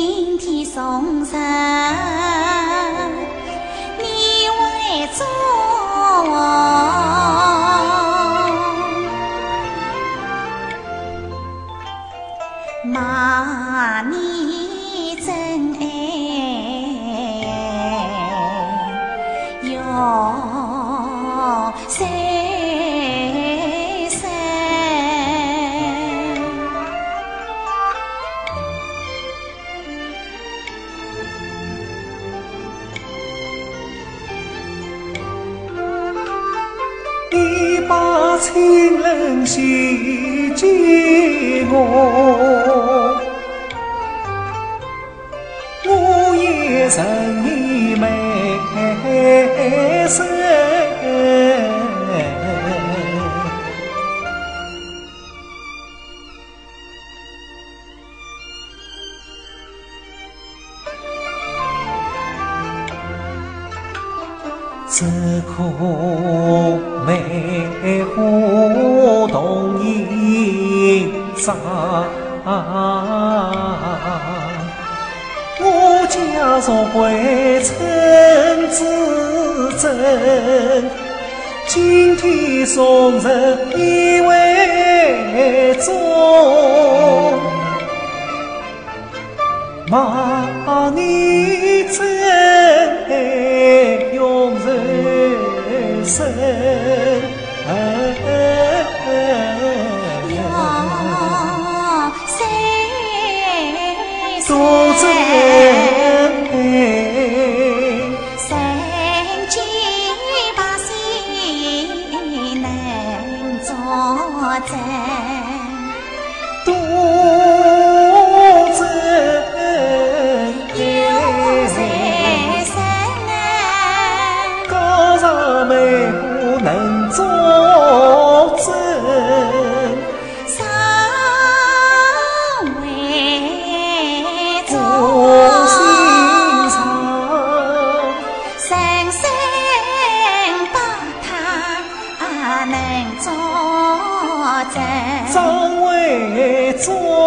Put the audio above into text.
今天送人你会做把情人系给我，我也曾你美深。只可梅花同饮茶，我家若归陈子珍，今天送人以为多真有爱，三生。高上梅花能作证，尚未作我心上生生把他能作证。尚未作